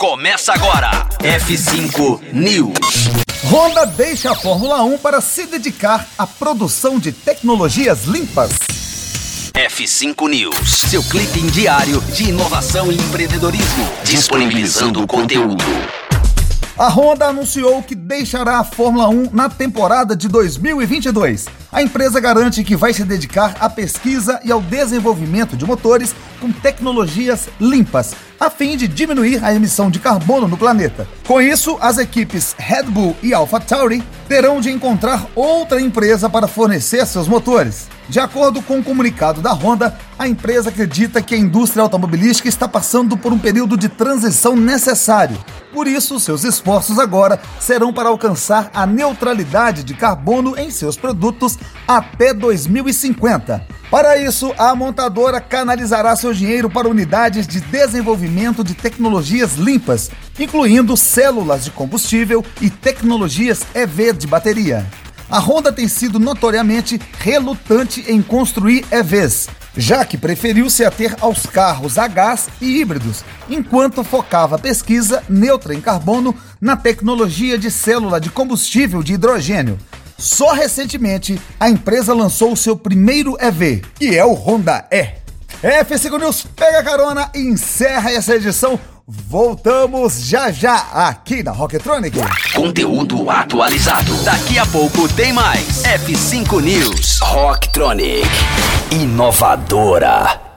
Começa agora. F5 News. Honda deixa a Fórmula 1 para se dedicar à produção de tecnologias limpas. F5 News, seu clipe diário de inovação e empreendedorismo, disponibilizando o conteúdo. A Honda anunciou que deixará a Fórmula 1 na temporada de 2022. A empresa garante que vai se dedicar à pesquisa e ao desenvolvimento de motores com tecnologias limpas, a fim de diminuir a emissão de carbono no planeta. Com isso, as equipes Red Bull e AlphaTauri terão de encontrar outra empresa para fornecer seus motores. De acordo com o um comunicado da Honda, a empresa acredita que a indústria automobilística está passando por um período de transição necessário. Por isso, seus esforços agora serão para alcançar a neutralidade de carbono em seus produtos até 2050. Para isso, a montadora canalizará seu dinheiro para unidades de desenvolvimento de tecnologias limpas, incluindo células de combustível e tecnologias EV de bateria a Honda tem sido notoriamente relutante em construir EVs, já que preferiu se ater aos carros a gás e híbridos, enquanto focava a pesquisa neutra em carbono na tecnologia de célula de combustível de hidrogênio. Só recentemente, a empresa lançou o seu primeiro EV, que é o Honda E. F5 News pega carona e encerra essa edição Voltamos já já aqui na Rocktronic. Conteúdo atualizado. Daqui a pouco tem mais. F5 News. Rocktronic. Inovadora.